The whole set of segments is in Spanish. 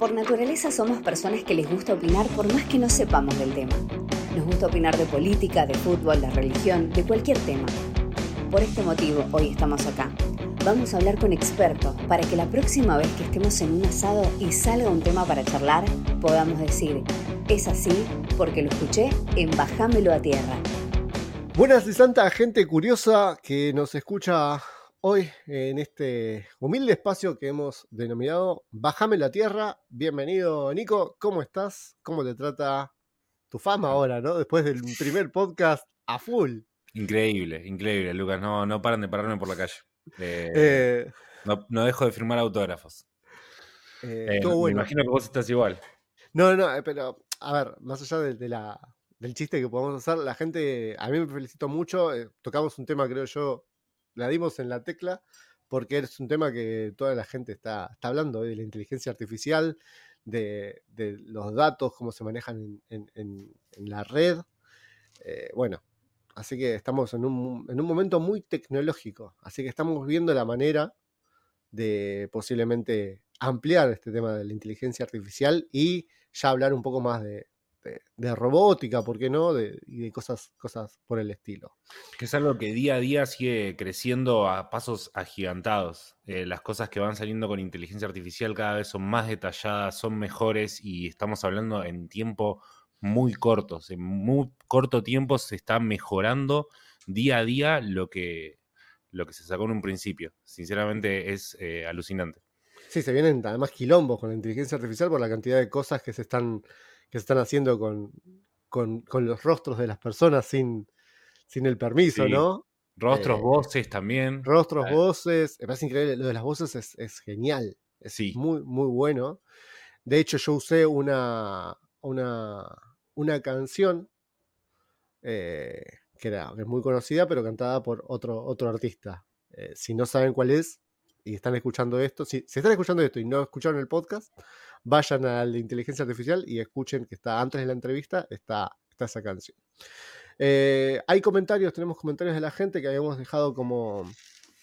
Por naturaleza somos personas que les gusta opinar por más que no sepamos del tema. Nos gusta opinar de política, de fútbol, de religión, de cualquier tema. Por este motivo, hoy estamos acá. Vamos a hablar con expertos para que la próxima vez que estemos en un asado y salga un tema para charlar, podamos decir, es así porque lo escuché en Bajámelo a Tierra. Buenas y santa gente curiosa que nos escucha hoy en este humilde espacio que hemos denominado Bájame la Tierra. Bienvenido, Nico. ¿Cómo estás? ¿Cómo te trata tu fama ahora, no? Después del primer podcast a full. Increíble, increíble, Lucas. No, no paran de pararme por la calle. Eh, Eh, no, dejo de firmar autógrafos. eh, Eh, estuvo Me bueno. imagino que vos estás igual. No, no, pero a ver, más allá de, de la, del chiste que podemos hacer, la gente, a mí me felicitó mucho. tocamos un tema, creo yo, la dimos en la tecla, porque es un tema que toda la gente está, está hablando, eh, de la inteligencia artificial, de, los datos, cómo se manejan en la red. Eh, bueno, así que estamos en un, en un momento muy tecnológico, así que estamos viendo la manera de posiblemente ampliar este tema de la inteligencia artificial y ya hablar un poco más de, de- de robótica, ¿por qué no? De, y de cosas, cosas por el estilo. Que es algo que día a día sigue creciendo a pasos agigantados. Eh, las cosas que van saliendo con inteligencia artificial cada vez son más detalladas, son mejores y estamos hablando en tiempo muy cortos. En muy corto tiempo se está mejorando día a día lo que, lo que se sacó en un principio. Sinceramente es eh, alucinante. Sí, se vienen además quilombos con la inteligencia artificial por la cantidad de cosas que se están, que se están haciendo con, con, con los rostros de las personas sin, sin el permiso, Sí. ¿no? Rostros, Eh, voces también. Rostros, Ah. voces, me parece increíble, lo de las voces es, es genial, es Sí. muy, muy bueno. De hecho, yo usé una, una, una canción eh, que era es muy conocida, pero cantada por otro, otro artista. Eh, si no saben cuál es y están escuchando esto, si, si están escuchando esto y no escucharon el podcast, vayan al de inteligencia artificial y escuchen que está antes de la entrevista, está, está esa canción. Eh, hay comentarios, tenemos comentarios de la gente que habíamos dejado como,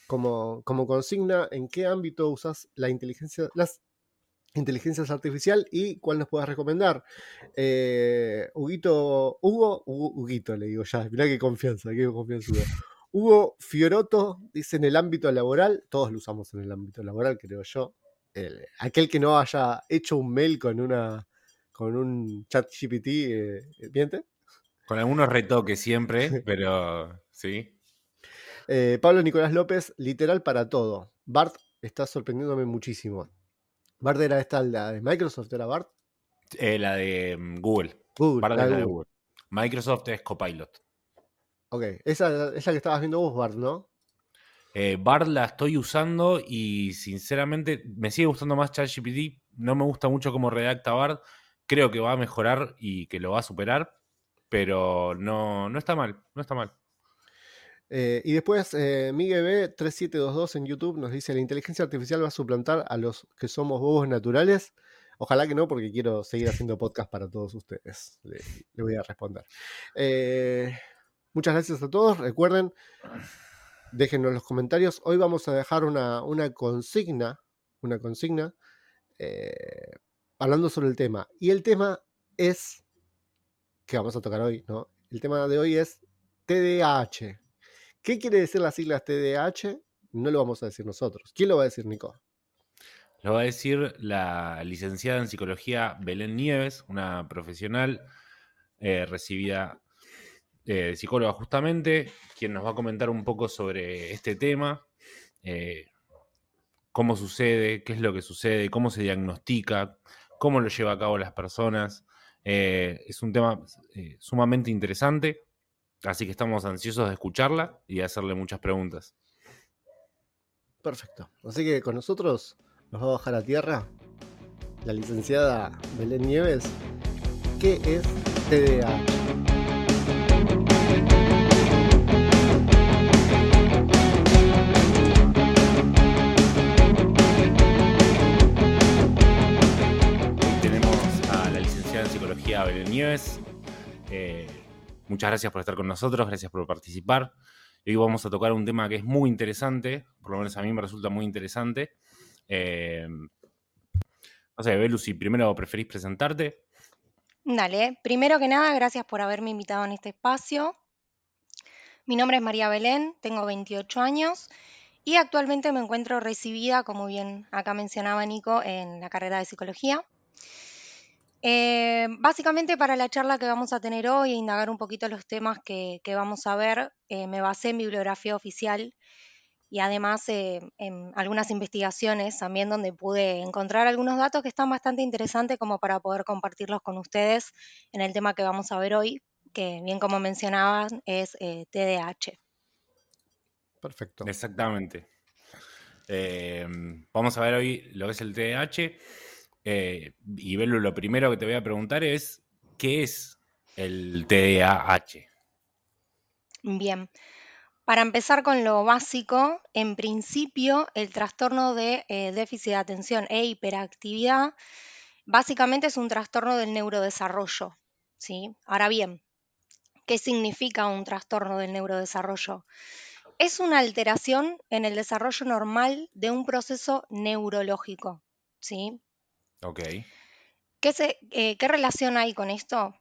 como, como consigna en qué ámbito usas la inteligencia, las inteligencias artificial y cuál nos puedas recomendar. Eh, Huguito, Hugo, Huguito le digo ya, mirá qué confianza, qué confianza. Hugo Fioroto dice en el ámbito laboral, todos lo usamos en el ámbito laboral, creo yo. El- aquel que no haya hecho un mail con una con un chat GPT, eh, ¿miente? Con algunos retoques siempre, pero sí. Eh, Pablo Nicolás López, literal para todo. Bart está sorprendiéndome muchísimo. Bart era esta, la de Microsoft, era Bart. Eh, la de mm, Google. Google, Bard la de la de Google. Google. Microsoft es Copilot. Ok, esa es la que estabas viendo vos, Bart, ¿no? Eh, Bard la estoy usando y sinceramente me sigue gustando más ChatGPT. No me gusta mucho cómo redacta Bard. Creo que va a mejorar y que lo va a superar, pero no, no está mal, no está mal. Eh, y después, eh, MigueB3722 en YouTube nos dice: La inteligencia artificial va a suplantar a los que somos bobos naturales. Ojalá que no, porque quiero seguir haciendo podcast para todos ustedes. Le, le voy a responder. Eh, muchas gracias a todos. Recuerden, déjenos los comentarios. Hoy vamos a dejar una, consigna. Una consigna. eh, hablando sobre el tema. Y el tema es. Que vamos a tocar hoy, ¿no? El tema de hoy es TDAH. ¿Qué quiere decir las siglas TDAH? No lo vamos a decir nosotros. ¿Quién lo va a decir, Nico? Lo va a decir la licenciada en psicología Belén Nieves, una profesional eh, recibida eh, psicóloga justamente, quien nos va a comentar un poco sobre este tema, eh, cómo sucede, qué es lo que sucede, cómo se diagnostica, cómo lo lleva a cabo las personas. Eh, es un tema sumamente interesante, así que estamos ansiosos de escucharla y de hacerle muchas preguntas. Perfecto. Así que con nosotros nos va a bajar a tierra la licenciada Belén Nieves. ¿Qué es TDAH? Nieves. Eh, muchas gracias por estar con nosotros, gracias por participar. Hoy vamos a tocar un tema que es muy interesante, por lo menos a mí me resulta muy interesante. Eh, No sé, Belu, si primero preferís presentarte. Dale, primero que nada, gracias por haberme invitado en este espacio. Mi nombre es María Belén, tengo 28 años y actualmente me encuentro recibida, como bien acá mencionaba Nico, en la carrera de psicología. Eh, básicamente para la charla que vamos a tener hoy e indagar un poquito los temas que, vamos a ver, eh, me basé en bibliografía oficial y además eh, en algunas investigaciones también donde pude encontrar algunos datos que están bastante interesantes como para poder compartirlos con ustedes en el tema que vamos a ver hoy, que bien como mencionaban es TDAH. Perfecto. Exactamente. vamos a ver hoy lo que es el TDAH. Eh, y Belu, lo primero que te voy a preguntar es, ¿qué es el TDAH? Bien, para empezar con lo básico, en principio el trastorno de eh, déficit de atención e hiperactividad básicamente es un trastorno del neurodesarrollo. ¿sí? Ahora bien, ¿qué significa un trastorno del neurodesarrollo? Es una alteración en el desarrollo normal de un proceso neurológico. ¿sí? Ok. Eh, ¿Qué, relación hay con esto?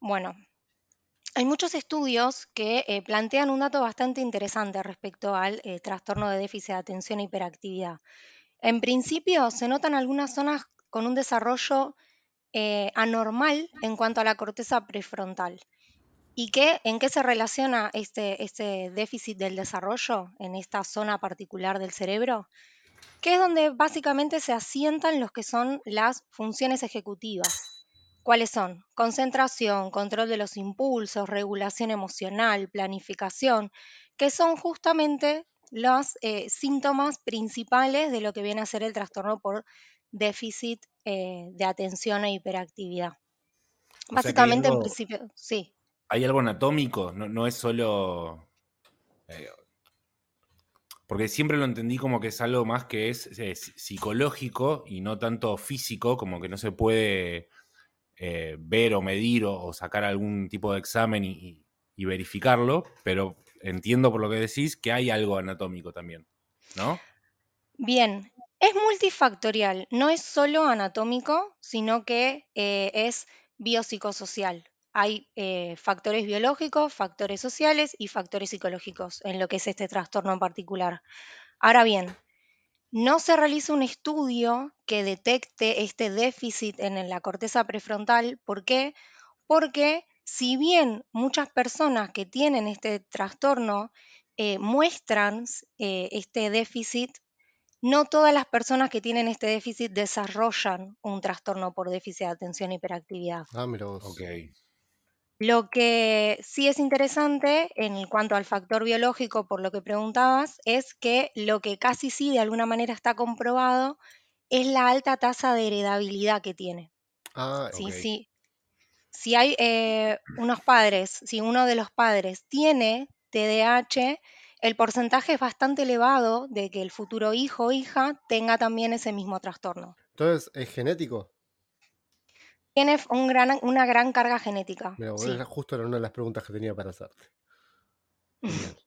Bueno, hay muchos estudios que eh, plantean un dato bastante interesante respecto al eh, trastorno de déficit de atención e hiperactividad. En principio, se notan algunas zonas con un desarrollo anormal en cuanto a la corteza prefrontal. ¿Y qué, en qué se relaciona este, este déficit del desarrollo en esta zona particular del cerebro? Que es donde básicamente se asientan los que son las funciones ejecutivas. ¿Cuáles son? Concentración, control de los impulsos, regulación emocional, planificación, que son justamente los eh, síntomas principales de lo que viene a ser el trastorno por déficit eh, de atención e hiperactividad. Básicamente, en principio, sí. ¿Hay algo anatómico? No, es solo eh, porque siempre lo entendí como que es algo más que es, psicológico y no tanto físico, como que no se puede eh, ver o medir o, sacar algún tipo de examen y, verificarlo, pero entiendo por lo que decís que hay algo anatómico también, ¿no? Bien, es multifactorial, no es solo anatómico, sino que eh, es biopsicosocial. Hay eh, factores biológicos, factores sociales y factores psicológicos en lo que es este trastorno en particular. Ahora bien, no se realiza un estudio que detecte este déficit en la corteza prefrontal. ¿Por qué? Porque si bien muchas personas que tienen este trastorno eh, muestran eh, este déficit, no todas las personas que tienen este déficit desarrollan un trastorno por déficit de atención e hiperactividad. Ah, mira lo que sí es interesante en cuanto al factor biológico, por lo que preguntabas, es que lo que casi sí de alguna manera está comprobado es la alta tasa de heredabilidad que tiene. Ah, sí, sí. Si hay eh, unos padres, si uno de los padres tiene TDAH, el porcentaje es bastante elevado de que el futuro hijo o hija tenga también ese mismo trastorno. Entonces, ¿es genético? Tiene un gran, una gran carga genética. justo era una de las preguntas que tenía para hacerte.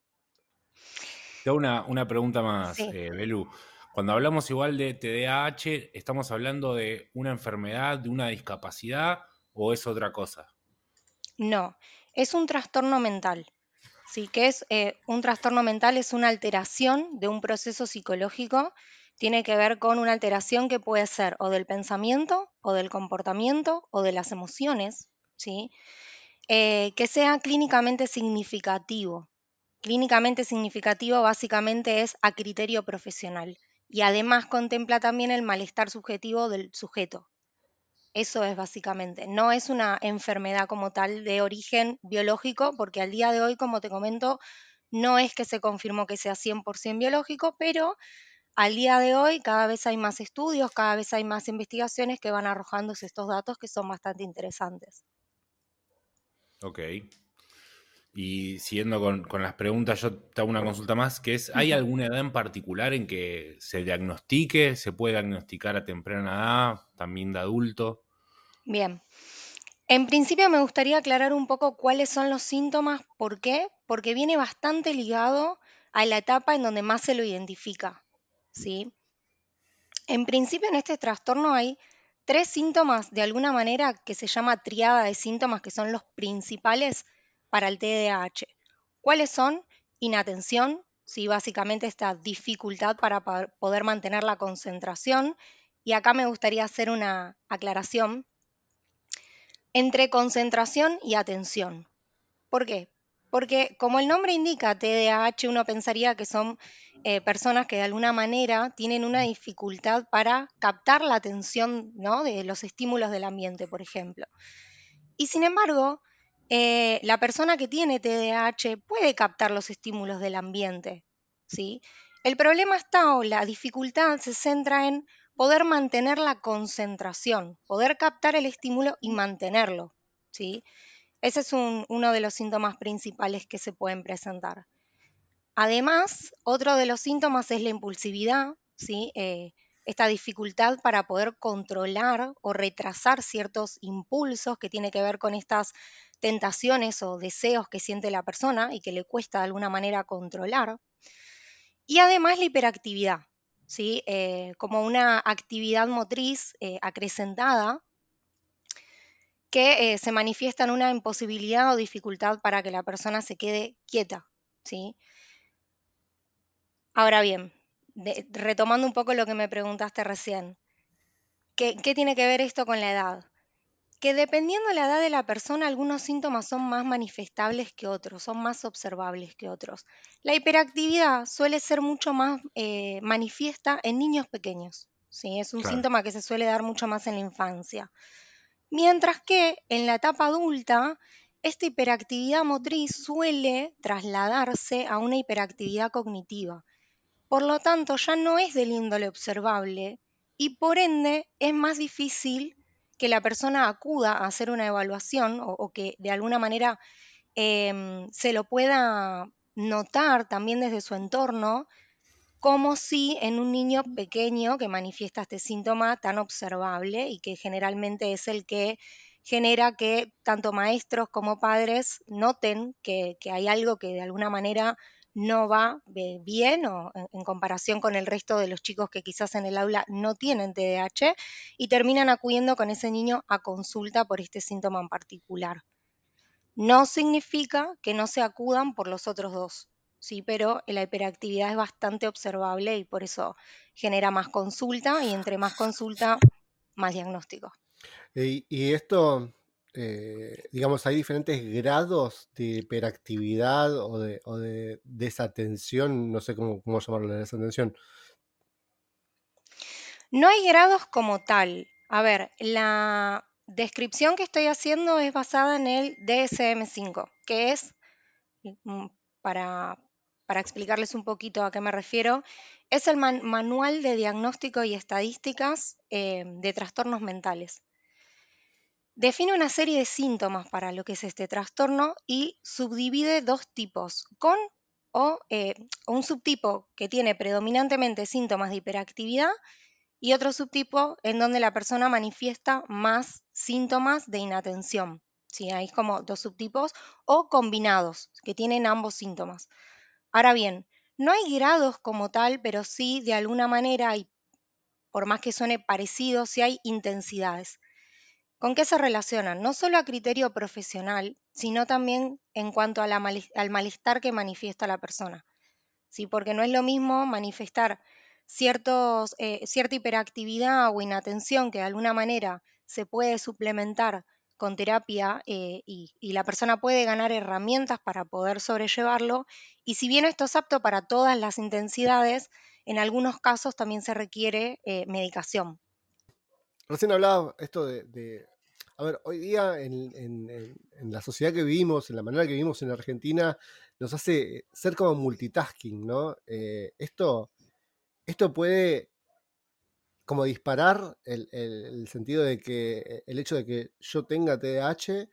Tengo una, una pregunta más, eh, Belú. Cuando hablamos igual de TDAH, ¿estamos hablando de una enfermedad, de una discapacidad o es otra cosa? No, es un trastorno mental. Sí, que es eh, un trastorno mental, es una alteración de un proceso psicológico tiene que ver con una alteración que puede ser o del pensamiento, o del comportamiento, o de las emociones, ¿sí? Eh, que sea clínicamente significativo. Clínicamente significativo básicamente es a criterio profesional y además contempla también el malestar subjetivo del sujeto. Eso es básicamente. No es una enfermedad como tal de origen biológico, porque al día de hoy, como te comento, no es que se confirmó que sea 100% biológico, pero al día de hoy cada vez hay más estudios, cada vez hay más investigaciones que van arrojando estos datos que son bastante interesantes. Ok. Y siguiendo con, las preguntas, yo te hago una consulta más, que es, ¿hay alguna edad en particular en que se diagnostique? ¿Se puede diagnosticar a temprana edad, también de adulto? Bien. En principio me gustaría aclarar un poco cuáles son los síntomas. ¿Por qué? Porque viene bastante ligado a la etapa en donde más se lo identifica. ¿Sí? En principio en este trastorno hay, tres síntomas de alguna manera que se llama triada de síntomas que son los principales para el TDAH. ¿Cuáles son? Inatención, ¿sí? básicamente esta dificultad para poder mantener la concentración. Y acá me gustaría hacer una aclaración entre concentración y atención. ¿Por qué? Porque como el nombre indica, TDAH, uno pensaría que son eh, personas que de alguna manera tienen una dificultad para captar la atención ¿no? de los estímulos del ambiente, por ejemplo. Y sin embargo, eh, la persona que tiene TDAH puede captar los estímulos del ambiente. ¿sí? El problema está o la dificultad se centra en poder mantener la concentración, poder captar el estímulo y mantenerlo. ¿sí? Ese es uno de los síntomas principales que se pueden presentar. Además, otro de los síntomas es la impulsividad, ¿sí? Eh, esta dificultad para poder controlar o retrasar ciertos impulsos que tiene que ver con estas tentaciones o deseos que siente la persona y que le cuesta de alguna manera controlar. Y además la hiperactividad, ¿sí? Eh, como una actividad motriz eh, acrecentada que se manifiesta en una imposibilidad o dificultad para que la persona se quede quieta. ¿sí? Ahora bien, retomando un poco lo que me preguntaste recién, ¿qué, tiene que ver esto con la edad? Que dependiendo de la edad de la persona, algunos síntomas son más manifestables que otros, son más observables que otros. La hiperactividad suele ser mucho más eh, manifiesta en niños pequeños. ¿sí? Es un síntoma que se suele dar mucho más en la infancia. Mientras que en la etapa adulta, esta hiperactividad motriz suele trasladarse a una hiperactividad cognitiva. Por lo tanto, ya no es del índole observable y por ende es más difícil que la persona acuda a hacer una evaluación o, que de alguna manera em, se lo pueda notar también desde su entorno, como si en un niño pequeño que manifiesta este síntoma tan observable y que generalmente es el que genera que tanto maestros como padres noten que hay algo que de alguna manera no va bien o en, comparación con el resto de los chicos que quizás en el aula no tienen TDAH y terminan acudiendo con ese niño a consulta por este síntoma en particular. No significa que no se acudan por los otros dos, sí, pero la hiperactividad es bastante observable y por eso genera más consulta y entre más consulta, más diagnóstico. y esto eh, digamos, hay diferentes grados de hiperactividad o de, desatención, no sé cómo, cómo llamarlo, de desatención. No hay grados como tal. A ver, la descripción que estoy haciendo es basada en el DSM5, que es, mm, para, explicarles un poquito a qué me refiero, es el manual de diagnóstico y estadísticas eh, de trastornos mentales. Define una serie de síntomas para lo que es este trastorno y subdivide dos tipos, con o eh, un subtipo que tiene predominantemente síntomas de hiperactividad y otro subtipo en donde la persona manifiesta más síntomas de inatención. ¿sí? Hay como dos subtipos o combinados que tienen ambos síntomas. Ahora bien, no hay grados como tal, pero sí de alguna manera, y por más que suene parecido, sí hay intensidades. ¿Con qué se relacionan? No solo a criterio profesional, sino también en cuanto al malestar que manifiesta la persona. ¿sí? Porque no es lo mismo manifestar eh, cierta hiperactividad o inatención que de alguna manera se puede suplementar con terapia eh, y, la persona puede ganar herramientas para poder sobrellevarlo. Y si bien esto es apto para todas las intensidades, en algunos casos también se requiere eh, medicación. Recién hablaba esto de a ver, hoy día en, la sociedad que vivimos, en la manera que vivimos en Argentina, nos hace ser como multitasking, ¿no? Eh, esto, esto puede como disparar el, sentido de que eh, el hecho de que yo tenga TDAH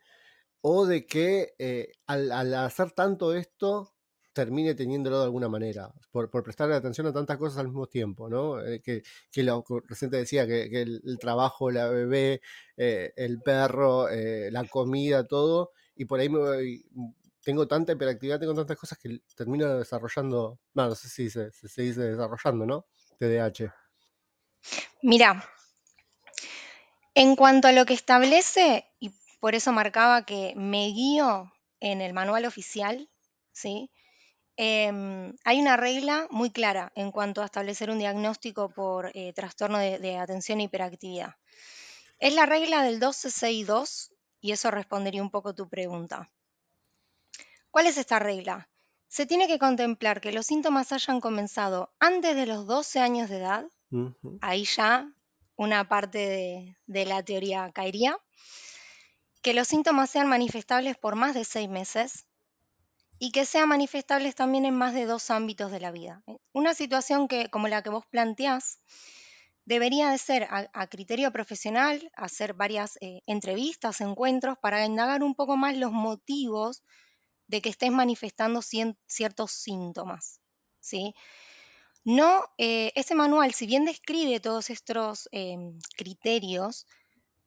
o de que eh, al, hacer tanto esto termine teniéndolo de alguna manera, por, por prestarle atención a tantas cosas al mismo tiempo, ¿no? Eh, que, que, lo reciente decía, que, el, trabajo, la bebé, eh, el perro, eh, la comida, todo, y por ahí me tengo tanta hiperactividad, tengo tantas cosas que termino desarrollando, no, sé si se, dice desarrollando, ¿no? TDAH. Mira, En cuanto a lo que establece, y por eso marcaba que me guío en el manual oficial, ¿sí? Em, hay una regla muy clara en cuanto a establecer un diagnóstico por eh, trastorno de, de atención e hiperactividad. Es la regla del 1262 y eso respondería un poco tu pregunta. ¿Cuál es esta regla? Se tiene que contemplar que los síntomas hayan comenzado antes de los 12 años de edad, ahí ya una parte de, de la teoría caería, que los síntomas sean manifestables por más de seis meses y que sean manifestables también en más de dos ámbitos de la vida. Una situación que, como la que vos planteás, debería de ser a, criterio profesional, hacer varias eh, entrevistas, encuentros, para indagar un poco más los motivos de que estés manifestando ciertos síntomas. ¿sí? No, eh, ese manual, si bien describe todos estos em, criterios,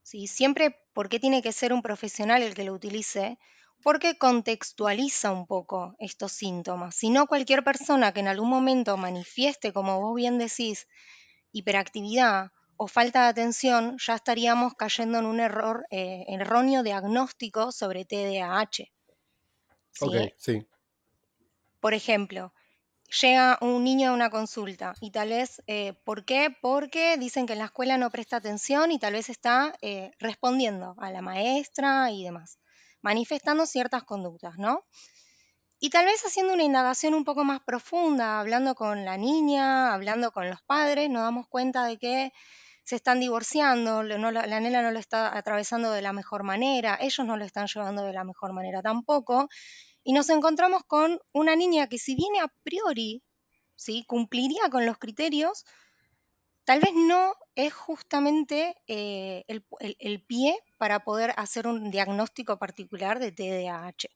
¿sí? siempre, ¿por qué tiene que ser un profesional el que lo utilice? Porque contextualiza un poco estos síntomas. Si no, cualquier persona que en algún momento manifieste, como vos bien decís, hiperactividad o falta de atención, ya estaríamos cayendo en un error eh, erróneo diagnóstico sobre TDAH. ¿sí? Ok, sí. Por ejemplo, llega un niño a una consulta y tal vez, eh, ¿por qué? Porque dicen que en la escuela no presta atención y tal vez está eh, respondiendo a la maestra y demás, manifestando ciertas conductas, ¿no? Y tal vez haciendo una indagación un poco más profunda, hablando con la niña, hablando con los padres, nos damos cuenta de que se están divorciando, la nena no lo está atravesando de la mejor manera, ellos no lo están llevando de la mejor manera tampoco, y nos encontramos con una niña que si bien a priori ¿sí? cumpliría con los criterios, tal vez no es justamente eh, el, pie para poder hacer un diagnóstico particular de TDAH.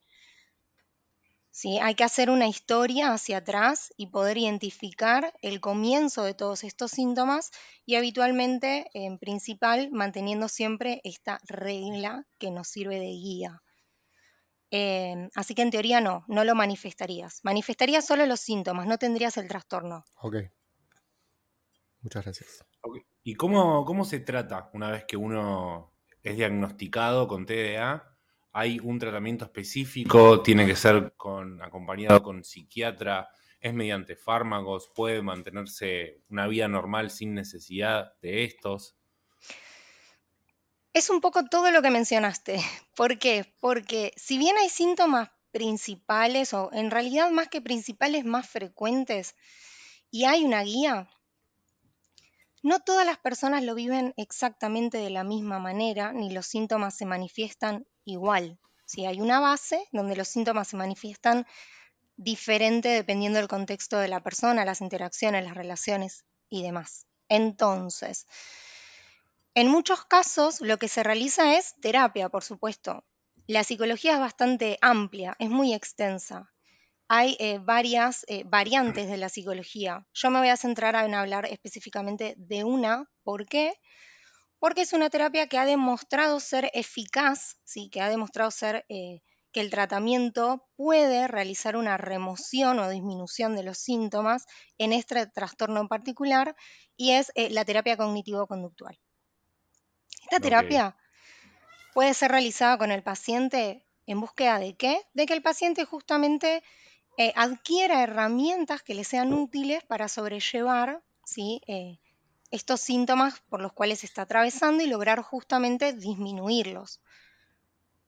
¿sí? Hay que hacer una historia hacia atrás y poder identificar el comienzo de todos estos síntomas y habitualmente, en principal, manteniendo siempre esta regla que nos sirve de guía. Em, así que en teoría no, no lo manifestarías. Manifestarías solo los síntomas, no tendrías el trastorno. Ok. Muchas gracias. ¿Y cómo, cómo se trata una vez que uno es diagnosticado con TDA? ¿Hay un tratamiento específico? ¿Tiene que ser con, acompañado con psiquiatra? ¿Es mediante fármacos? ¿Puede mantenerse una vida normal sin necesidad de estos? Es un poco todo lo que mencionaste. ¿Por qué? Porque si bien hay síntomas principales, o en realidad más que principales, más frecuentes, y hay una guía, no todas las personas lo viven exactamente de la misma manera, ni los síntomas se manifiestan igual. Si hay una base donde los síntomas se manifiestan diferente dependiendo del contexto de la persona, las interacciones, las relaciones y demás. Entonces, en muchos casos lo que se realiza es terapia, por supuesto. La psicología es bastante amplia, es muy extensa. Hay eh, varias eh, variantes de la psicología. Yo me voy a centrar en hablar específicamente de una. ¿Por qué? Porque es una terapia que ha demostrado ser eficaz, ¿sí? que ha demostrado ser eh, que el tratamiento puede realizar una remoción o disminución de los síntomas en este trastorno en particular, y es la terapia cognitivo-conductual. Esta terapia puede ser realizada con el paciente en búsqueda de qué? De que el paciente justamente eh, adquiera herramientas que le sean útiles para sobrellevar ¿sí? Eh, estos síntomas por los cuales se está atravesando y lograr justamente disminuirlos.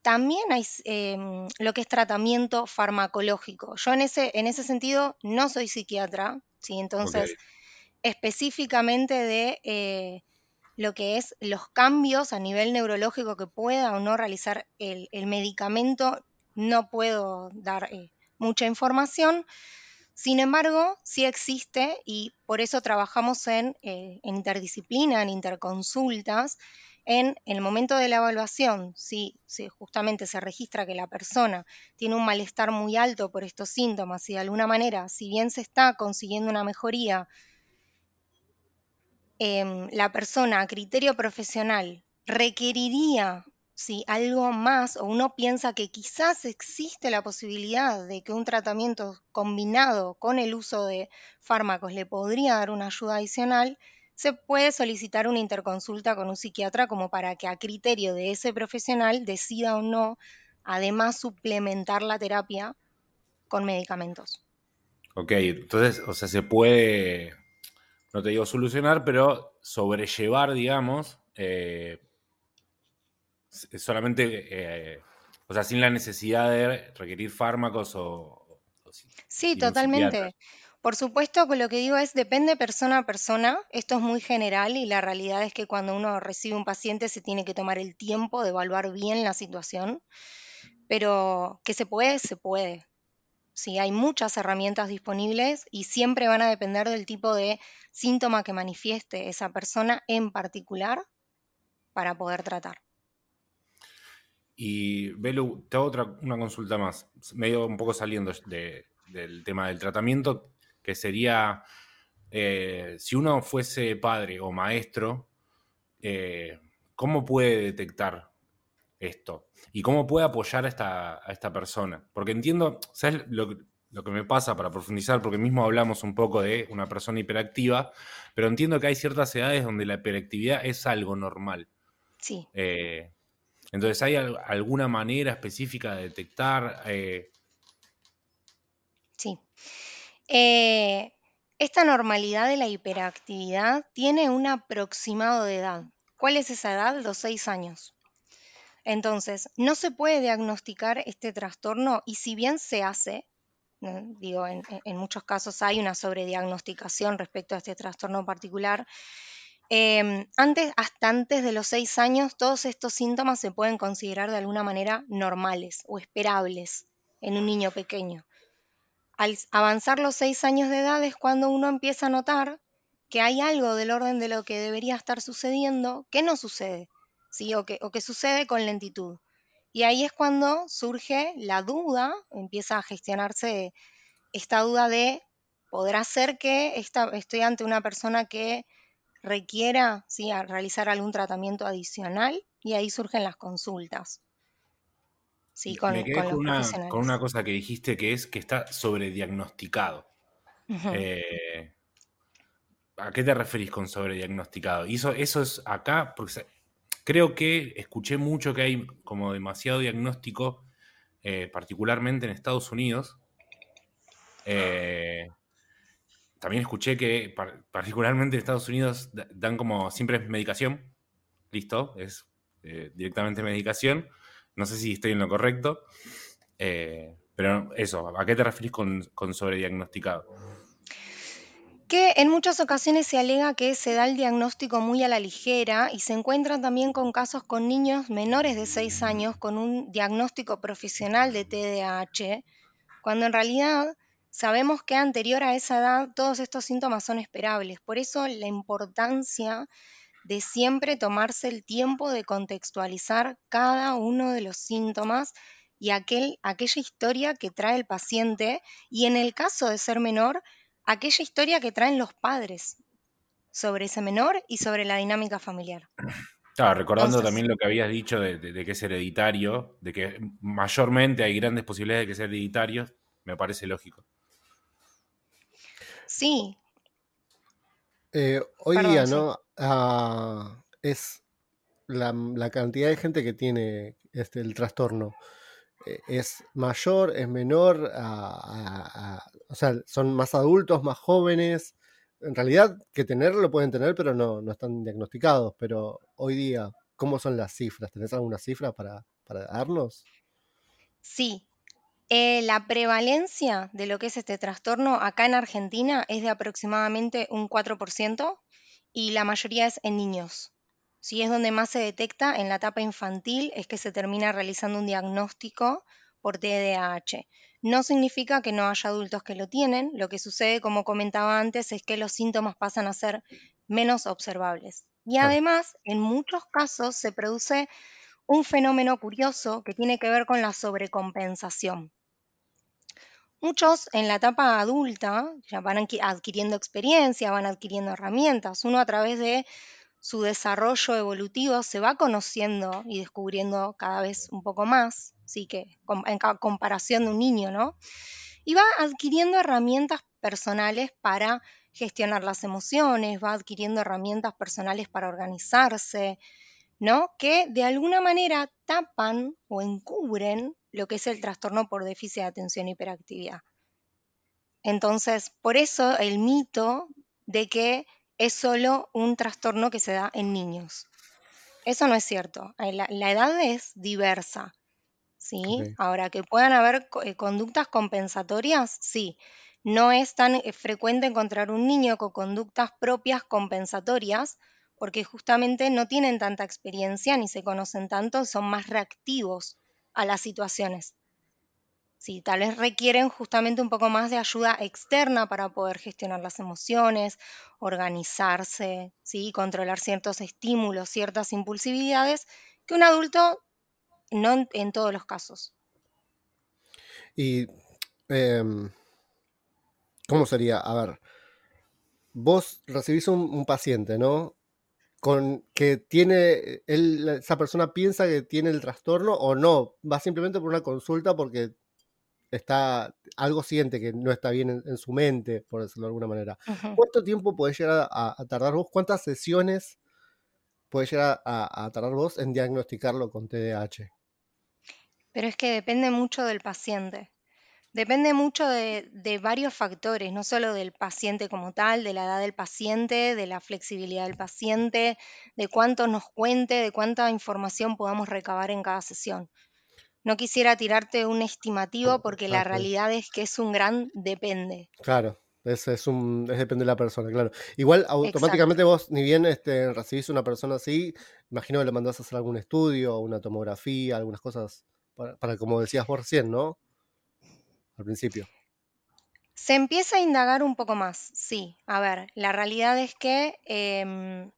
También hay em, lo que es tratamiento farmacológico. Yo en ese, en ese sentido no soy psiquiatra, ¿sí? entonces específicamente de eh, lo que es los cambios a nivel neurológico que pueda o no realizar el, el medicamento, no puedo dar eh, mucha información. Sin embargo, sí existe y por eso trabajamos en, eh, interdisciplina, en interconsultas, en el momento de la evaluación, si, si justamente se registra que la persona tiene un malestar muy alto por estos síntomas y de alguna manera, si bien se está consiguiendo una mejoría, em, la persona a criterio profesional requeriría si algo más o uno piensa que quizás existe la posibilidad de que un tratamiento combinado con el uso de fármacos le podría dar una ayuda adicional, se puede solicitar una interconsulta con un psiquiatra como para que a criterio de ese profesional decida o no, además, suplementar la terapia con medicamentos. Ok, entonces, o sea, se puede, no te digo solucionar, pero sobrellevar, digamos, eh, solamente, eh, o sea, sin la necesidad de requerir fármacos o... sí, totalmente. Por supuesto que lo que digo es depende persona a persona, esto es muy general y la realidad es que cuando uno recibe un paciente se tiene que tomar el tiempo de evaluar bien la situación, pero que se puede, se puede. Sí, hay muchas herramientas disponibles y siempre van a depender del tipo de síntoma que manifieste esa persona en particular para poder tratar. Y Belu, te hago otra, una consulta más, medio un poco saliendo del tema del tratamiento, que sería, eh, si uno fuese padre o maestro, eh, ¿cómo puede detectar esto? ¿Y cómo puede apoyar a esta, a esta persona? Porque entiendo, ¿sabes lo, lo, que me pasa para profundizar? Porque mismo hablamos un poco de una persona hiperactiva, pero entiendo que hay ciertas edades donde la hiperactividad es algo normal. Sí. Eh, entonces, ¿hay alguna manera específica de detectar? Sí. Eh, esta normalidad de la hiperactividad tiene un aproximado de edad. ¿Cuál es esa edad? Los seis años. Entonces, no se puede diagnosticar este trastorno y si bien se hace, digo, en, muchos casos hay una sobrediagnosticación respecto a este trastorno particular, em, antes, hasta antes de los seis años, todos estos síntomas se pueden considerar de alguna manera normales o esperables en un niño pequeño al avanzar los seis años de edad es cuando uno empieza a notar que hay algo del orden de lo que debería estar sucediendo que no sucede, ¿sí? o, que, o que sucede con lentitud. Y ahí es cuando surge la duda, empieza a gestionarse esta duda de, ¿podrá ser que estoy ante una persona que requiera ¿sí? realizar algún tratamiento adicional? Y ahí surgen las consultas. Me quedé con, una, cosa que dijiste que es que está sobrediagnosticado. Eh, ¿A qué te referís con sobrediagnosticado? Y eso, eso es acá, porque creo que escuché mucho que hay como demasiado diagnóstico, eh, particularmente en Estados Unidos. Eh, también escuché que particularmente en Estados Unidos dan como siempre es medicación, listo, es directamente medicación no sé si estoy en lo correcto, eh, pero eso, ¿a qué te referís con, con sobrediagnosticado? que en muchas ocasiones se alega que se da el diagnóstico muy a la ligera y se encuentran también con casos con niños menores de 6 años con un diagnóstico profesional de TDAH, cuando en realidad sabemos que anterior a esa edad todos estos síntomas son esperables. Por eso la importancia de siempre tomarse el tiempo de contextualizar cada uno de los síntomas y aquel, aquella historia que trae el paciente y en el caso de ser menor, aquella historia que traen los padres sobre ese menor y sobre la dinámica familiar. Claro, recordando también lo que habías dicho de, que es hereditario, de que mayormente hay grandes posibilidades de que sea hereditario, me parece lógico. Sí. Eh, hoy día, ¿no? Ah, es la, cantidad de gente que tiene este, el trastorno. Eh, ¿Es mayor, es menor? o sea, ¿son más adultos, más jóvenes? En realidad, que tenerlo lo pueden tener, pero no, no están diagnosticados. Pero hoy día, ¿cómo son las cifras? ¿Tenés alguna cifra para, para darnos? Sí, eh, la prevalencia de lo que es este trastorno acá en Argentina es de aproximadamente un 4%, y la mayoría es en niños. Si es donde más se detecta en la etapa infantil, es que se termina realizando un diagnóstico por TDAH. No significa que no haya adultos que lo tienen, lo que sucede, como comentaba antes, es que los síntomas pasan a ser menos observables. Y además, en muchos casos se produce un fenómeno curioso que tiene que ver con la sobrecompensación. Muchos en la etapa adulta ya van adquiriendo experiencia, van adquiriendo herramientas. Uno a través de su desarrollo evolutivo se va conociendo y descubriendo cada vez un poco más, sí que en comparación de un niño, ¿no? Y va adquiriendo herramientas personales para gestionar las emociones, va adquiriendo herramientas personales para organizarse, ¿no? Que de alguna manera tapan o encubren lo que es el trastorno por déficit de atención e hiperactividad. Entonces, por eso el mito de que es solo un trastorno que se da en niños. Eso no es cierto. Eh, la, edad es diversa. ¿sí? Ahora, que puedan haber eh, conductas compensatorias, sí. No es tan eh, frecuente encontrar un niño con conductas propias compensatorias, porque justamente no tienen tanta experiencia ni se conocen tanto, son más reactivos a las situaciones. Sí, tal vez requieren justamente un poco más de ayuda externa para poder gestionar las emociones, organizarse, ¿sí? controlar ciertos estímulos, ciertas impulsividades, que un adulto no en, todos los casos. Y, em, ¿cómo sería? A ver, vos recibís un, paciente, ¿no? Con que tiene, esa persona piensa que tiene el trastorno o no, va simplemente por una consulta porque está, algo siente que no está bien en, su mente, por decirlo de alguna manera. ¿Cuánto tiempo puede llegar a, tardar vos? ¿Cuántas sesiones puede llegar a, tardar vos en diagnosticarlo con TDAH? Pero es que depende mucho del paciente. Depende mucho de, de, varios factores, no solo del paciente como tal, de la edad del paciente, de la flexibilidad del paciente, de cuánto nos cuente, de cuánta información podamos recabar en cada sesión. No quisiera tirarte un estimativo porque la realidad es que es un gran depende. Claro, es, es un, es depende de la persona, claro. Igual automáticamente vos, ni bien este, recibís una persona así, imagino que le mandás a hacer algún estudio, una tomografía, algunas cosas, para, como decías vos recién, ¿no? Al principio. Se empieza a indagar un poco más, sí. A ver, la realidad es que em,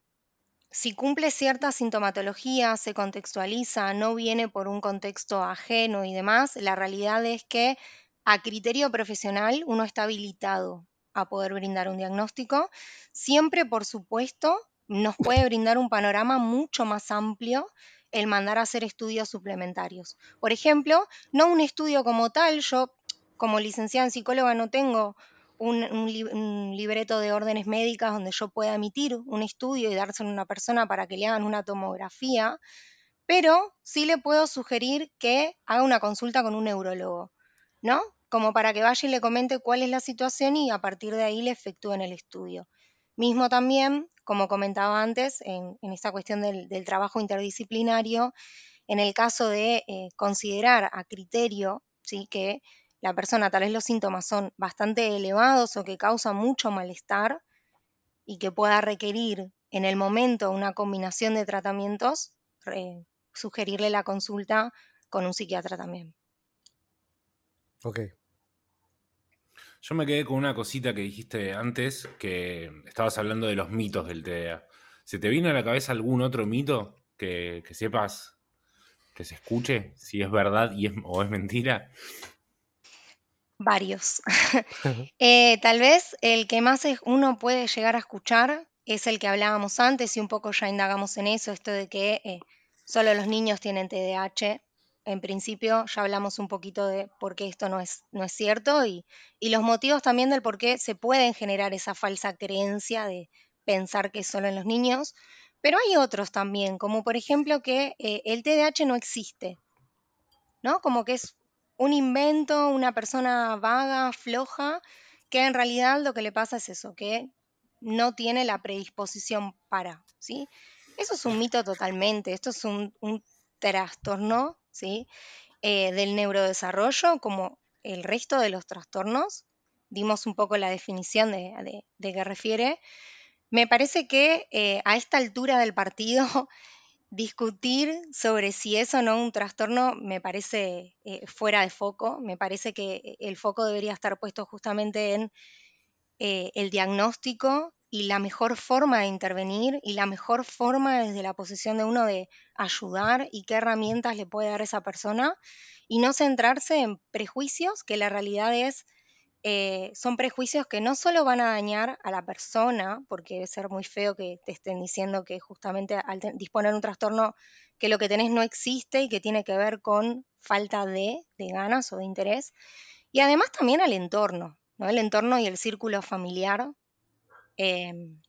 si cumple cierta sintomatología, se contextualiza, no viene por un contexto ajeno y demás, la realidad es que a criterio profesional uno está habilitado a poder brindar un diagnóstico. Siempre, por supuesto, nos puede brindar un panorama mucho más amplio el mandar a hacer estudios suplementarios. Por ejemplo, no un estudio como tal, yo como licenciada en psicóloga no tengo un, libreto de órdenes médicas donde yo pueda emitir un estudio y dárselo a una persona para que le hagan una tomografía, pero sí le puedo sugerir que haga una consulta con un neurólogo, ¿no? Como para que vaya y le comente cuál es la situación y a partir de ahí le efectúen el estudio. Mismo también, como comentaba antes, en, esta cuestión del, trabajo interdisciplinario, en el caso de eh, considerar a criterio ¿sí? que la persona tal vez los síntomas son bastante elevados o que causan mucho malestar y que pueda requerir en el momento una combinación de tratamientos, sugerirle la consulta con un psiquiatra también. Ok. Yo me quedé con una cosita que dijiste antes, que estabas hablando de los mitos del TDA. ¿Se te vino a la cabeza algún otro mito que, sepas que se escuche, si es verdad y es, o es mentira? Varios. Eh, tal vez el que más uno puede llegar a escuchar es el que hablábamos antes y un poco ya indagamos en eso, esto de que eh, solo los niños tienen TDAH. En principio ya hablamos un poquito de por qué esto no es, no es cierto y, los motivos también del por qué se pueden generar esa falsa creencia de pensar que es solo en los niños. Pero hay otros también, como por ejemplo que eh, el TDAH no existe, ¿no? Como que es un invento, una persona vaga, floja, que en realidad lo que le pasa es eso, que no tiene la predisposición para, ¿sí? Eso es un mito totalmente, esto es un, trastorno, ¿sí? Eh, del neurodesarrollo, como el resto de los trastornos, dimos un poco la definición de, de, qué refiere. Me parece que eh, a esta altura del partido discutir sobre si es o no un trastorno me parece eh, fuera de foco. Me parece que el foco debería estar puesto justamente en eh, el diagnóstico y la mejor forma de intervenir y la mejor forma desde la posición de uno de ayudar y qué herramientas le puede dar esa persona y no centrarse en prejuicios que la realidad es eh, son prejuicios que no solo van a dañar a la persona, porque debe ser muy feo que te estén diciendo que justamente al disponer un trastorno que lo que tenés no existe y que tiene que ver con falta de, ganas o de interés, y además también al entorno, ¿no? el entorno y el círculo familiar em,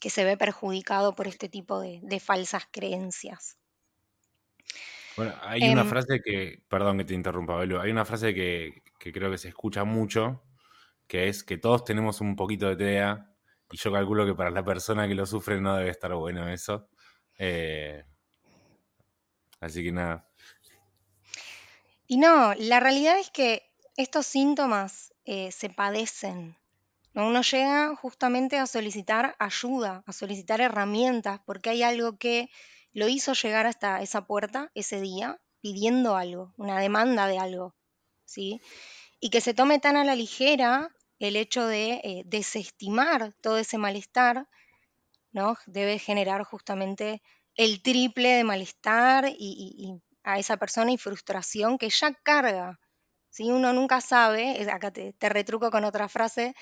que se ve perjudicado por este tipo de, de falsas creencias. Bueno, hay una Em, frase que, perdón que te interrumpa, Belu, hay una frase que, que creo que se escucha mucho, que es que todos tenemos un poquito de TDA, y yo calculo que para la persona que lo sufre no debe estar bueno eso. Eh, así que nada. Y no, la realidad es que estos síntomas eh, se padecen. ¿no? Uno llega justamente a solicitar ayuda, a solicitar herramientas, porque hay algo que lo hizo llegar hasta esa puerta ese día, pidiendo algo, una demanda de algo, ¿sí? Y que se tome tan a la ligera el hecho de eh, desestimar todo ese malestar, ¿no? Debe generar justamente el triple de malestar y, a esa persona y frustración que ya carga. ¿sí? Uno nunca sabe, acá te, te retruco con otra frase,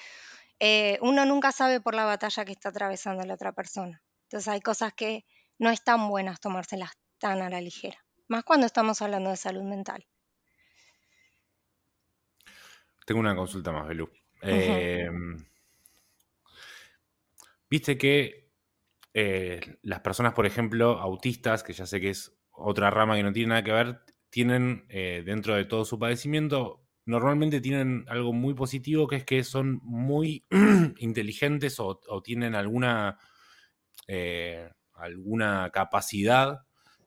eh, uno nunca sabe por la batalla que está atravesando la otra persona. Entonces hay cosas que no están buenas tomárselas tan a la ligera, más cuando estamos hablando de salud mental. Tengo una consulta más, Belu. Ujú. Eh, Viste que eh, las personas, por ejemplo, autistas, que ya sé que es otra rama que no tiene nada que ver, tienen eh, dentro de todo su padecimiento, normalmente tienen algo muy positivo, que es que son muy inteligentes o, o tienen alguna, eh, alguna capacidad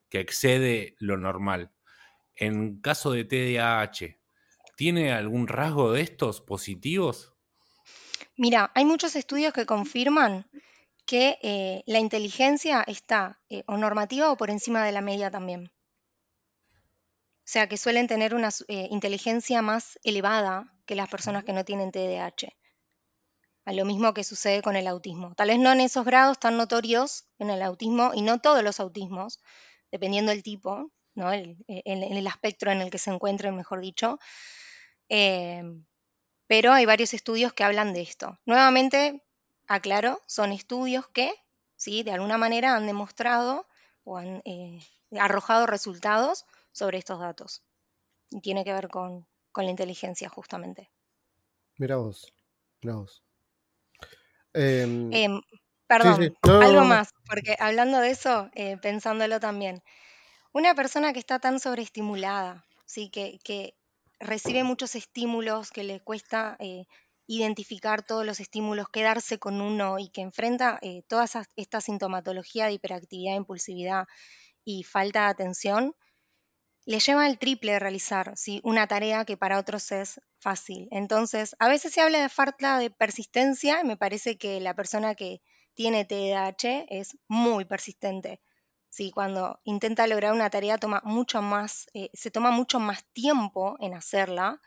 que excede lo normal. En caso de TDAH, ¿tiene algún rasgo de estos positivos? Mira, hay muchos estudios que confirman que eh, la inteligencia está eh, o normativa o por encima de la media también. O sea, que suelen tener una eh, inteligencia más elevada que las personas que no tienen TDAH. A lo mismo que sucede con el autismo. Tal vez no en esos grados tan notorios en el autismo y no todos los autismos, dependiendo del tipo, ¿no? el, en el espectro en el que se encuentren, mejor dicho. Em, pero hay varios estudios que hablan de esto. Nuevamente, aclaro, son estudios que, ¿sí? de alguna manera han demostrado o han eh, arrojado resultados sobre estos datos. Y tiene que ver con, con la inteligencia, justamente. Mira vos. Mira vos. Em, Em, perdón, sí. No, no, algo no, no. más, porque hablando de eso, eh, pensándolo también, una persona que está tan sobreestimulada, ¿sí? que, que recibe muchos estímulos, que le cuesta eh, identificar todos los estímulos, quedarse con uno y que enfrenta eh, toda esa- esta sintomatología de hiperactividad, impulsividad y falta de atención, le lleva el triple de realizar ¿sí? una tarea que para otros es fácil. Entonces, a veces se habla de falta de persistencia, y me parece que la persona que tiene TDAH es muy persistente. ¿sí? Cuando intenta lograr una tarea toma mucho más, eh, se toma mucho más tiempo en hacerla,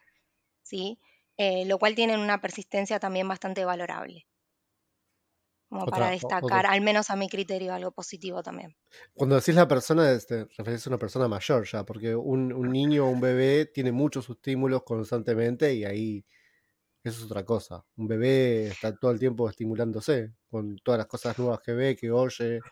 ¿sí? Eh, lo cual tiene una persistencia también bastante valorable, como para Otra, destacar, al menos a mi criterio, algo positivo también. Cuando decís la persona, es- te referís a una persona mayor ya, porque un, un niño o un bebé tiene muchos estímulos constantemente y ahí eso es otra cosa. Un bebé está todo el tiempo estimulándose con todas las cosas nuevas que ve, que oye.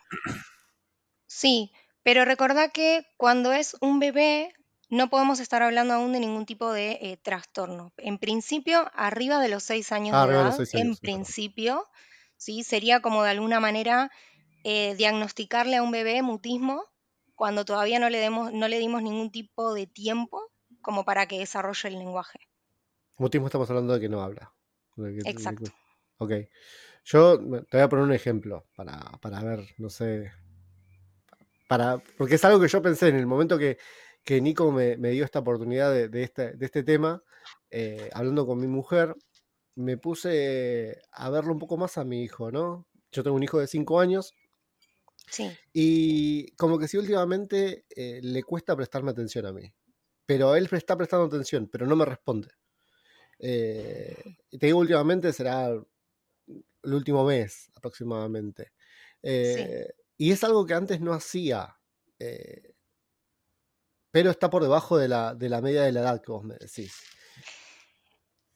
Sí, pero recordá que cuando es un bebé no podemos estar hablando aún de ningún tipo de eh, trastorno. En principio, arriba de los seis años Ah, de edad, en sí, principio, ¿sí? Sería como de alguna manera eh, diagnosticarle a un bebé mutismo cuando todavía no le, demos, no le dimos ningún tipo de tiempo como para que desarrolle el lenguaje. Mutismo estamos hablando de que no habla. que- Exacto. ok. Yo te voy a poner un ejemplo para, para ver, no sé. Para, porque es algo que yo pensé en el momento que, que Nico me, me dio esta oportunidad de, de este, de este tema, eh, hablando con mi mujer, me puse a verlo un poco más a mi hijo, ¿no? Yo tengo un hijo de 5 años Sí, y como que sí últimamente eh, le cuesta prestarme atención a mí. Pero él está prestando atención, pero no me responde. Eh, te digo últimamente será el último mes aproximadamente. sí. Eh, y es algo que antes no hacía. pero está por debajo de la, de la media de la edad que vos me decís.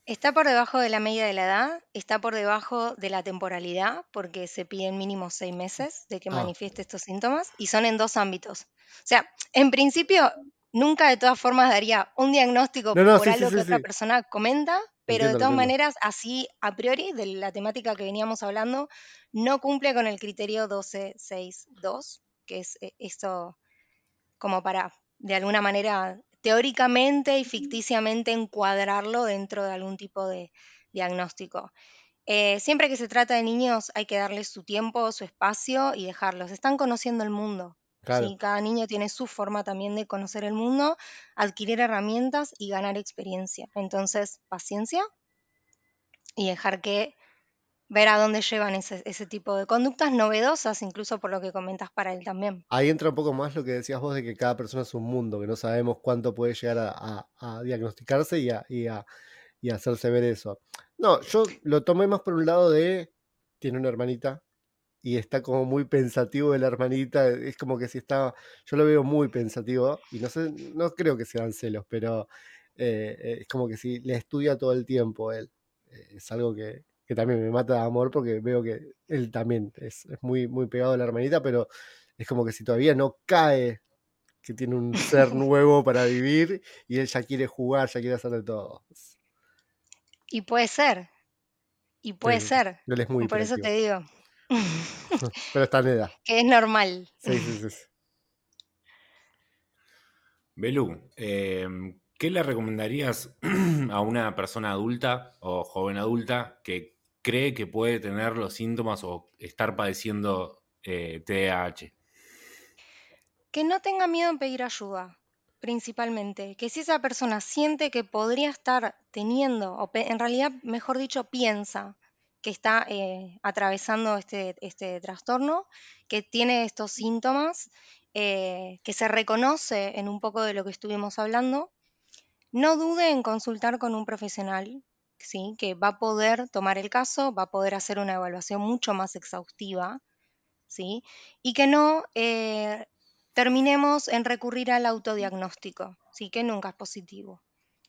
Está por debajo de la media de la edad, está por debajo de la temporalidad, porque se piden mínimo seis meses de que Ah, manifieste estos síntomas, y son en dos ámbitos. O sea, en principio, nunca de todas formas daría un diagnóstico no, no, por sí, sí, algo que sí, otra persona comenta, Pero de Entiendo, todas maneras, así a priori, de la temática que veníamos hablando, no cumple con el criterio 1262, que es eh, esto como para, de alguna manera, teóricamente y ficticiamente encuadrarlo dentro de algún tipo de diagnóstico. Eh, siempre que se trata de niños hay que darles su tiempo, su espacio y dejarlos. Están conociendo el mundo. Claro. ¿sí? Cada niño tiene su forma también de conocer el mundo, adquirir herramientas y ganar experiencia. Entonces, paciencia y dejar que ver a dónde llevan ese, ese tipo de conductas novedosas, incluso por lo que comentas para él también. Ahí entra un poco más lo que decías vos de que cada persona es un mundo, que no sabemos cuánto puede llegar a, a- diagnosticarse y a, y y hacerse ver eso. No, yo lo tomé más por un lado de, tiene una hermanita y está como muy pensativo de la hermanita, es como que si está, yo lo veo muy pensativo y no sé, no creo que sean celos, pero eh, eh, es como que si le estudia todo el tiempo él. Eh, es algo que, que también me mata de amor porque veo que él también es, es muy, muy pegado a la hermanita, pero es como que si todavía no cae que tiene un ser nuevo para vivir y él ya quiere jugar, ya quiere hacer de todo. Y puede ser, y puede Sí, ser. Él es muy Por eso te digo pero está en edad. que es normal. Sí, sí, sí, sí. Belú, eh, ¿qué le recomendarías a una persona adulta o joven adulta que cree que puede tener los síntomas o estar padeciendo eh, TDAH? Que no tenga miedo en pedir ayuda, principalmente. Que si esa persona siente que podría estar teniendo, o en realidad, mejor dicho, piensa que está eh, atravesando este, este trastorno, que tiene estos síntomas, eh, que se reconoce en un poco de lo que estuvimos hablando, no dude en consultar con un profesional, ¿sí? que va a poder tomar el caso, va a poder hacer una evaluación mucho más exhaustiva, ¿sí? y que no eh, terminemos en recurrir al autodiagnóstico, ¿sí? que nunca es positivo.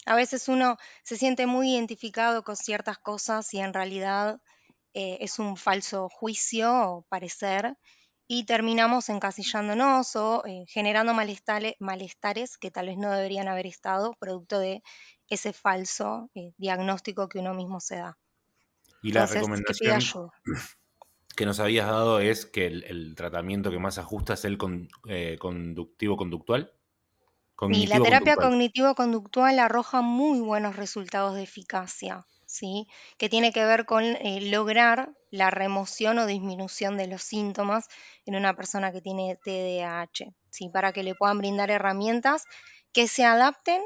A veces uno se siente muy identificado con ciertas cosas y en realidad eh, es un falso juicio o parecer y terminamos encasillándonos o eh, generando malestare- malestares que tal vez no deberían haber estado producto de ese falso eh, diagnóstico que uno mismo se da. Y la Entonces, recomendación que nos habías dado es que el, el tratamiento que más ajusta es el con- eh, conductivo-conductual. Y la terapia Cognitivo-conductual. cognitivo-conductual arroja muy buenos resultados de eficacia, ¿sí? Que tiene que ver con eh, lograr la remoción o disminución de los síntomas en una persona que tiene TDAH, ¿sí? Para que le puedan brindar herramientas que se adapten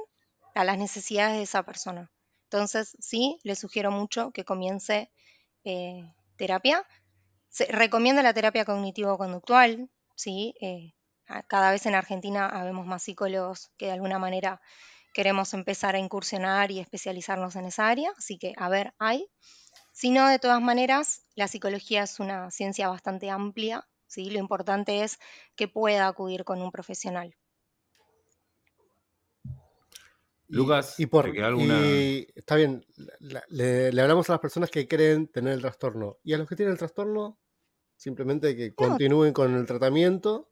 a las necesidades de esa persona. Entonces, sí, le sugiero mucho que comience eh, terapia. Se recomienda la terapia cognitivo-conductual, ¿sí? Eh, cada vez en Argentina habemos más psicólogos que de alguna manera queremos empezar a incursionar y especializarnos en esa área, así que a ver, hay. Si no, de todas maneras, la psicología es una ciencia bastante amplia, ¿sí? Lo importante es que pueda acudir con un profesional. Y, Lucas, y por, ¿te queda alguna...? y está bien, le, le hablamos a las personas que creen tener el trastorno. Y a los que tienen el trastorno, simplemente que No, continúen con el tratamiento.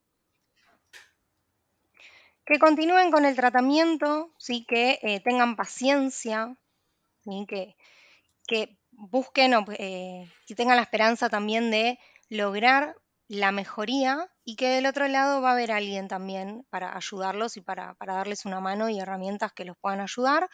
que continúen con el tratamiento, ¿sí? Que eh, tengan paciencia, ¿sí? Que, que busquen, o, eh, que tengan la esperanza también de lograr la mejoría y que del otro lado va a haber alguien también para ayudarlos y para, para darles una mano y herramientas que los puedan ayudar.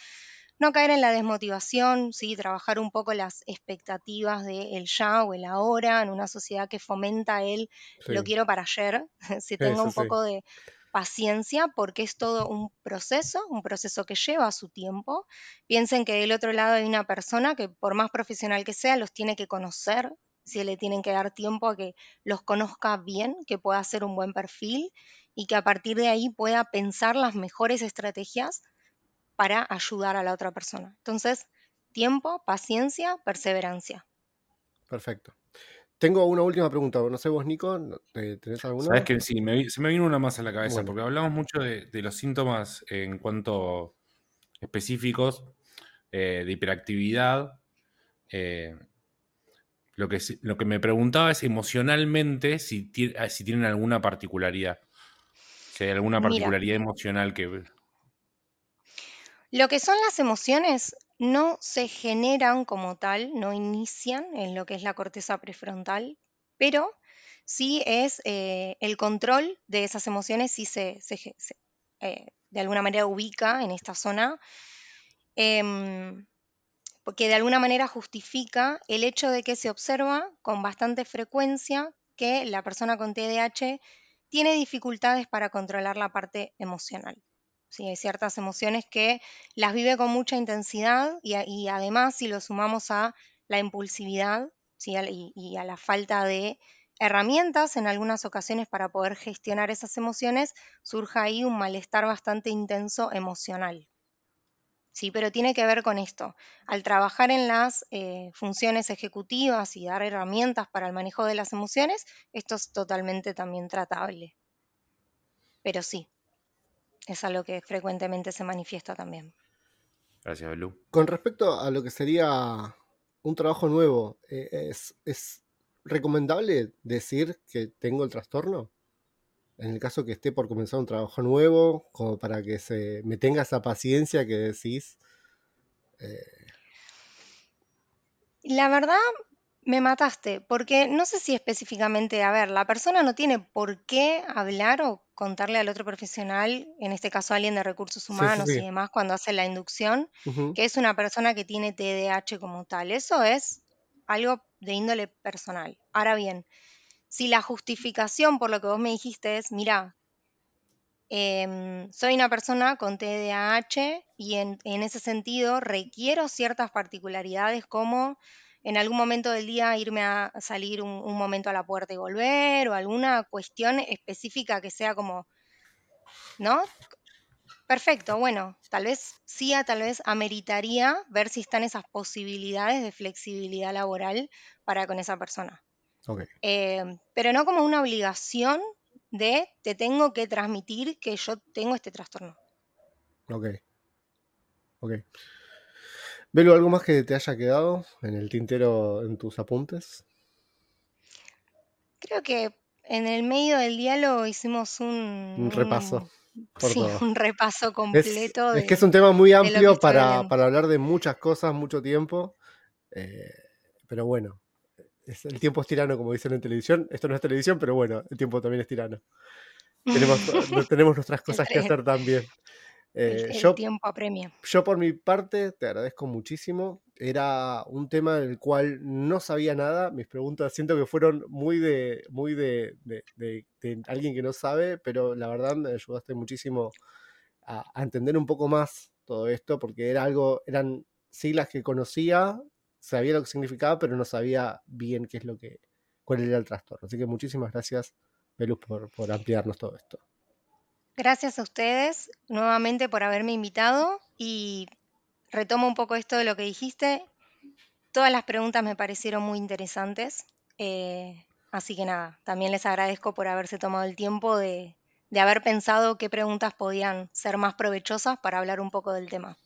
No caer en la desmotivación, ¿sí? trabajar un poco las expectativas de el ya o el ahora en una sociedad que fomenta el lo quiero para ayer, se sí, tenga un sí. poco de paciencia porque es todo un proceso, un proceso que lleva su tiempo. Piensen que del otro lado hay una persona que por más profesional que sea, los tiene que conocer, si le tienen que dar tiempo a que los conozca bien, que pueda hacer un buen perfil y que a partir de ahí pueda pensar las mejores estrategias para ayudar a la otra persona. Entonces, tiempo, paciencia, perseverancia. Perfecto. Tengo una última pregunta. No sé vos, Nico, ¿no- te- ¿tenés alguna? Sabes que sí, me vi- se me vino una más a la cabeza, Bueno, porque hablamos mucho de, de los síntomas en cuanto específicos, eh, de hiperactividad. eh, lo, que, lo que me preguntaba es emocionalmente si, ah, si tienen alguna particularidad. Si hay alguna Mira, particularidad emocional que... Lo que son las emociones no se generan como tal, no inician en lo que es la corteza prefrontal, pero sí es eh, el control de esas emociones, sí se, eh, de alguna manera ubica en esta zona, em, porque de alguna manera justifica el hecho de que se observa con bastante frecuencia que la persona con TDAH tiene dificultades para controlar la parte emocional. ¿sí? Hay ciertas emociones que las vive con mucha intensidad y, además si lo sumamos a la impulsividad y, a la falta de herramientas en algunas ocasiones para poder gestionar esas emociones, surge ahí un malestar bastante intenso emocional. Sí, pero tiene que ver con esto. Al trabajar en las eh, funciones ejecutivas y dar herramientas para el manejo de las emociones, esto es totalmente también tratable. Pero sí, es algo que frecuentemente se manifiesta también. Gracias, Belú. Con respecto a lo que sería un trabajo nuevo, eh, ¿es, recomendable decir que tengo el trastorno? En el caso que esté por comenzar un trabajo nuevo, como para que se me tenga esa paciencia que decís. Eh. La verdad, me mataste, porque no sé si específicamente, a ver, la persona no tiene por qué hablar o contarle al otro profesional, en este caso alguien de recursos humanos y demás, cuando hace la inducción, que es una persona que tiene TDAH como tal. Eso es algo de índole personal. Ahora bien, si la justificación por lo que vos me dijiste es, mira, em, soy una persona con TDAH y en, en ese sentido requiero ciertas particularidades como en algún momento del día irme a salir un, momento a la puerta y volver, o alguna cuestión específica que sea como, ¿no? Perfecto, bueno, tal vez sí, tal vez ameritaría ver si están esas posibilidades de flexibilidad laboral para con esa persona. Eh, pero no como una obligación de te tengo que transmitir que yo tengo este trastorno. Ok. Ok. Velo, ¿algo más que te haya quedado en el tintero en tus apuntes? Creo que en el medio del diálogo hicimos un, un repaso. sí, un repaso completo. Es, que es un tema muy amplio para, hablar de muchas cosas, mucho tiempo. Eh, pero bueno, el tiempo es tirano, como dicen en televisión. Esto no es televisión, pero bueno, el tiempo también es tirano. Tenemos, tenemos nuestras cosas que hacer también. Eh, yo, tiempo apremia. Yo por mi parte te agradezco muchísimo. Era un tema del cual no sabía nada. Mis preguntas siento que fueron muy de, muy de, alguien que no sabe, pero la verdad me ayudaste muchísimo a, entender un poco más todo esto, porque era algo, eran siglas que conocía, sabía lo que significaba, pero no sabía bien qué es lo que, cuál era el trastorno. Así que muchísimas gracias, Belus, por ampliarnos todo esto. Gracias a ustedes nuevamente por haberme invitado y retomo un poco esto de lo que dijiste. Todas las preguntas me parecieron muy interesantes, eh, así que nada, también les agradezco por haberse tomado el tiempo de, haber pensado qué preguntas podían ser más provechosas para hablar un poco del tema.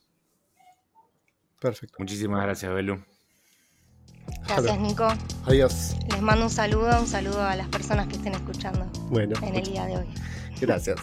Perfecto. Muchísimas gracias, Belu. Gracias, Nico. Adiós. Les mando un saludo, un saludo a las personas que estén escuchando bueno, en el día de hoy. Gracias.